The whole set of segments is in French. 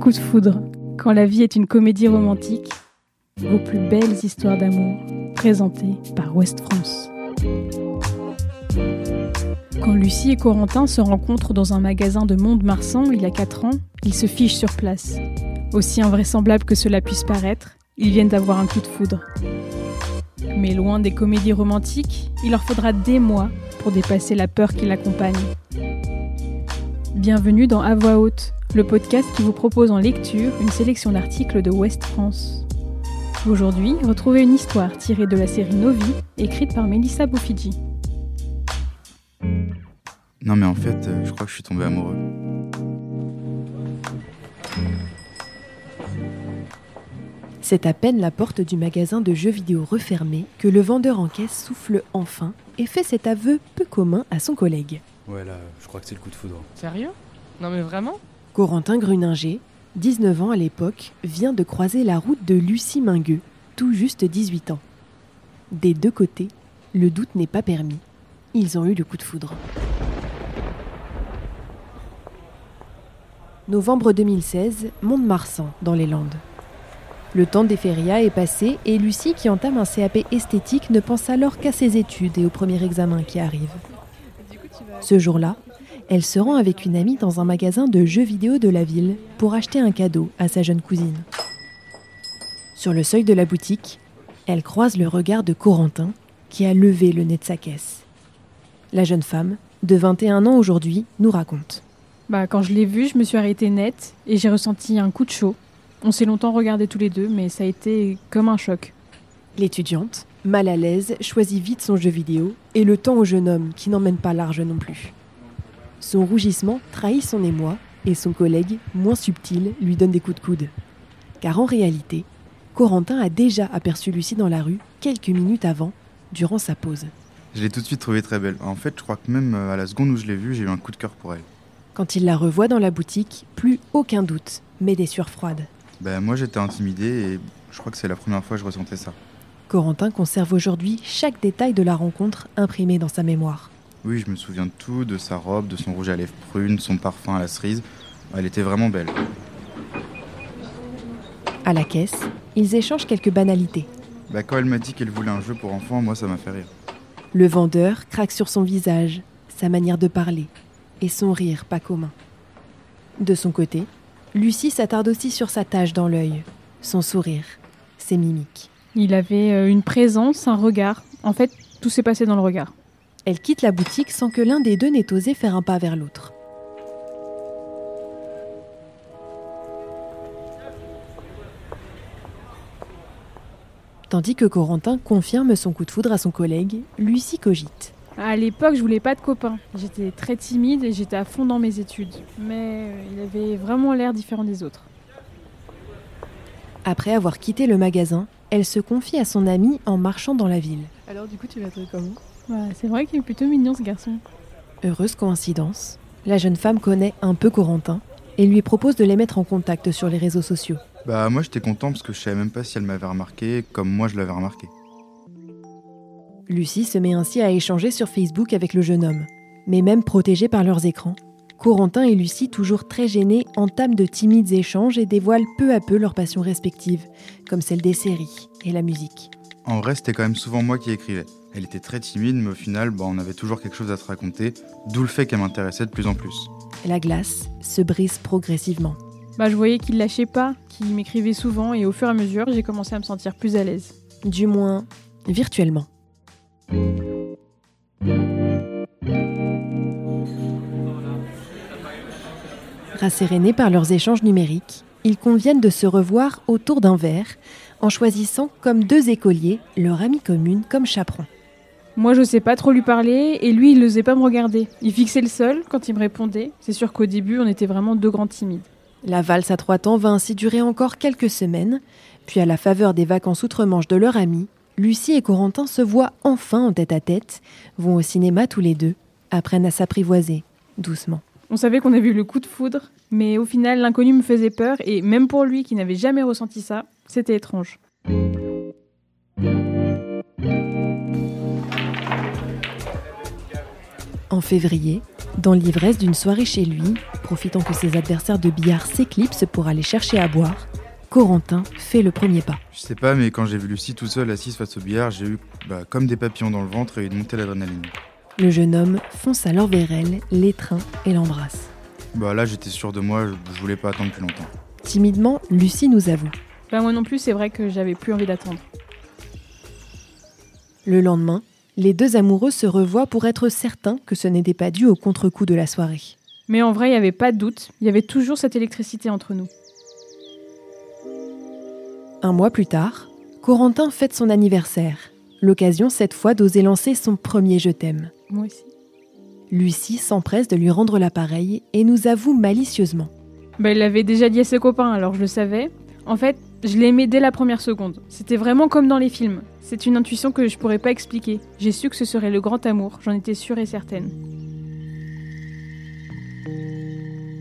Coup de foudre, quand la vie est une comédie romantique, vos plus belles histoires d'amour, présentées par West France. Quand Lucie et Corentin se rencontrent dans un magasin de Mont-de-Marsan il y a 4 ans, ils se fichent sur place. Aussi invraisemblable que cela puisse paraître, ils viennent d'avoir un coup de foudre. Mais loin des comédies romantiques, il leur faudra des mois pour dépasser la peur qui l'accompagne. Bienvenue dans À voix haute, le podcast qui vous propose en lecture une sélection d'articles de West France. Aujourd'hui, retrouvez une histoire tirée de la série Novi, écrite par Melissa Boufidji. Non mais en fait, euh, je crois que je suis tombé amoureux. C'est à peine la porte du magasin de jeux vidéo refermée que le vendeur en caisse souffle enfin et fait cet aveu peu commun à son collègue. Ouais là, je crois que c'est le coup de foudre. Sérieux? Non mais vraiment? Corentin Gruninger, 19 ans à l'époque, vient de croiser la route de Lucie Mingueux, tout juste 18 ans. Des deux côtés, le doute n'est pas permis. Ils ont eu le coup de foudre. Novembre 2016, Mont-de-Marsan, dans les Landes. Le temps des férias est passé et Lucie, qui entame un CAP esthétique, ne pense alors qu'à ses études et au premier examen qui arrive. Ce jour-là, elle se rend avec une amie dans un magasin de jeux vidéo de la ville pour acheter un cadeau à sa jeune cousine. Sur le seuil de la boutique, elle croise le regard de Corentin qui a levé le nez de sa caisse. La jeune femme, de 21 ans aujourd'hui, nous raconte. Bah, quand je l'ai vu, je me suis arrêtée net et j'ai ressenti un coup de chaud. On s'est longtemps regardés tous les deux, mais ça a été comme un choc. L'étudiante, mal à l'aise, choisit vite son jeu vidéo et le temps au jeune homme qui n'emmène pas large non plus. Son rougissement trahit son émoi et son collègue, moins subtil, lui donne des coups de coude. Car en réalité, Corentin a déjà aperçu Lucie dans la rue quelques minutes avant, durant sa pause. Je l'ai tout de suite trouvée très belle. En fait, je crois que même euh, à la seconde où je l'ai vue, j'ai eu un coup de cœur pour elle. Quand il la revoit dans la boutique, plus aucun doute, mais des sueurs froides. Ben moi j'étais intimidé et je crois que c'est la première fois que je ressentais ça. Corentin conserve aujourd'hui chaque détail de la rencontre imprimé dans sa mémoire. Oui, je me souviens de tout, de sa robe, de son rouge à lèvres prune, son parfum à la cerise. Elle était vraiment belle. À la caisse, ils échangent quelques banalités. Bah quand elle m'a dit qu'elle voulait un jeu pour enfants, moi ça m'a fait rire. Le vendeur craque sur son visage, sa manière de parler et son rire pas commun. De son côté, Lucie s'attarde aussi sur sa tache dans l'œil, son sourire, ses mimiques. Il avait euh, une présence, un regard. En fait, tout s'est passé dans le regard. Elle quitte la boutique sans que l'un des deux n'ait osé faire un pas vers l'autre. Tandis que Corentin confirme son coup de foudre à son collègue, Lucie cogite. À l'époque, je voulais pas de copain. J'étais très timide et j'étais à fond dans mes études. Mais euh, il avait vraiment l'air différent des autres. Après avoir quitté le magasin, elle se confie à son ami en marchant dans la ville. Alors du coup tu l'as trouvé comment Ouais, c'est vrai qu'il est plutôt mignon ce garçon. Heureuse coïncidence, la jeune femme connaît un peu Corentin et lui propose de les mettre en contact sur les réseaux sociaux. Bah moi j'étais content parce que je savais même pas si elle m'avait remarqué comme moi je l'avais remarqué. Lucie se met ainsi à échanger sur Facebook avec le jeune homme. Mais même protégés par leurs écrans, Corentin et Lucie, toujours très gênés, entament de timides échanges et dévoilent peu à peu leurs passions respectives, comme celle des séries et la musique. En vrai c'était quand même souvent moi qui écrivais. Elle était très timide mais au final bah, on avait toujours quelque chose à se raconter, d'où le fait qu'elle m'intéressait de plus en plus. La glace se brise progressivement. Bah, je voyais qu'il lâchait pas, qu'il m'écrivait souvent et au fur et à mesure, j'ai commencé à me sentir plus à l'aise. Du moins, virtuellement. Rassérénés par leurs échanges numériques, ils conviennent de se revoir autour d'un verre en choisissant comme deux écoliers leur amie commune comme chaperon. Moi, je sais pas trop lui parler et lui, il n'osait pas me regarder. Il fixait le sol quand il me répondait. C'est sûr qu'au début, on était vraiment deux grands timides. La valse à trois temps va ainsi durer encore quelques semaines, puis à la faveur des vacances outre-Manche de leur amie, Lucie et Corentin se voient enfin en tête à tête, vont au cinéma tous les deux, apprennent à s'apprivoiser, doucement. On savait qu'on avait eu le coup de foudre, mais au final, l'inconnu me faisait peur et même pour lui qui n'avait jamais ressenti ça, c'était étrange. En février, Dans l'ivresse d'une soirée chez lui, profitant que ses adversaires de billard s'éclipsent pour aller chercher à boire, Corentin fait le premier pas. Je sais pas, mais quand j'ai vu Lucie tout seul assise face au billard, j'ai eu bah, comme des papillons dans le ventre et une montée d'adrénaline. Le jeune homme fonce alors vers elle, l'étreint et l'embrasse. Bah là, j'étais sûr de moi, je voulais pas attendre plus longtemps. Timidement, Lucie nous avoue. Bah moi non plus, c'est vrai que j'avais plus envie d'attendre. Le lendemain, les deux amoureux se revoient pour être certains que ce n'était pas dû au contre-coup de la soirée. Mais en vrai, il n'y avait pas de doute, il y avait toujours cette électricité entre nous. Un mois plus tard, Corentin fête son anniversaire. L'occasion cette fois d'oser lancer son premier je t'aime. Moi aussi. Lucie s'empresse de lui rendre l'appareil et nous avoue malicieusement. Bah, il l'avait déjà dit à ses copains, alors je le savais. En fait, je l'aimais dès la première seconde. C'était vraiment comme dans les films. C'est une intuition que je pourrais pas expliquer. J'ai su que ce serait le grand amour, j'en étais sûre et certaine.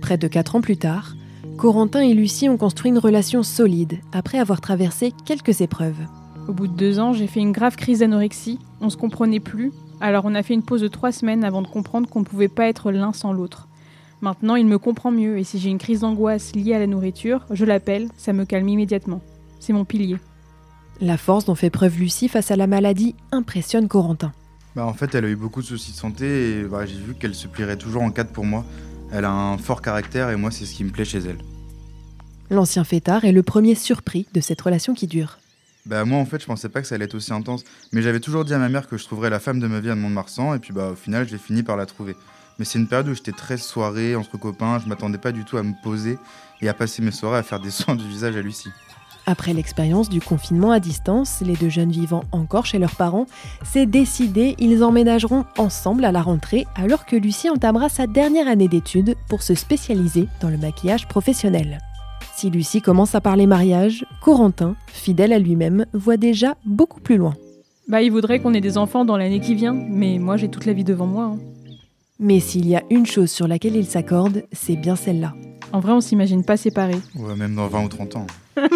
Près de quatre ans plus tard, Corentin et Lucie ont construit une relation solide après avoir traversé quelques épreuves. Au bout de deux ans, j'ai fait une grave crise d'anorexie. On se comprenait plus. Alors on a fait une pause de trois semaines avant de comprendre qu'on ne pouvait pas être l'un sans l'autre. Maintenant, il me comprend mieux et si j'ai une crise d'angoisse liée à la nourriture, je l'appelle, ça me calme immédiatement. C'est mon pilier. La force dont fait preuve Lucie face à la maladie impressionne Corentin. Bah en fait, elle a eu beaucoup de soucis de santé et bah, j'ai vu qu'elle se plierait toujours en quatre pour moi. Elle a un fort caractère et moi, c'est ce qui me plaît chez elle. L'ancien fêtard est le premier surpris de cette relation qui dure. Bah moi en fait je pensais pas que ça allait être aussi intense, mais j'avais toujours dit à ma mère que je trouverais la femme de ma vie à Mont-de-Marsan et puis bah au final j'ai fini par la trouver. Mais c'est une période où j'étais très soirée entre copains, je m'attendais pas du tout à me poser et à passer mes soirées à faire des soins du visage à Lucie. Après l'expérience du confinement à distance, les deux jeunes vivant encore chez leurs parents, c'est décidé, ils emménageront ensemble à la rentrée alors que Lucie entamera sa dernière année d'études pour se spécialiser dans le maquillage professionnel. Si Lucie commence à parler mariage, Corentin, fidèle à lui-même, voit déjà beaucoup plus loin. Bah, il voudrait qu'on ait des enfants dans l'année qui vient, mais moi j'ai toute la vie devant moi. hein. Mais s'il y a une chose sur laquelle il s'accorde, c'est bien celle-là. En vrai, on s'imagine pas séparés. Ouais, même dans 20 ou 30 ans.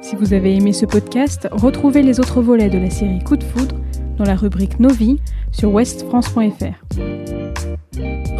Si vous avez aimé ce podcast, retrouvez les autres volets de la série Coup de foudre dans la rubrique Nos vies sur westfrance.fr.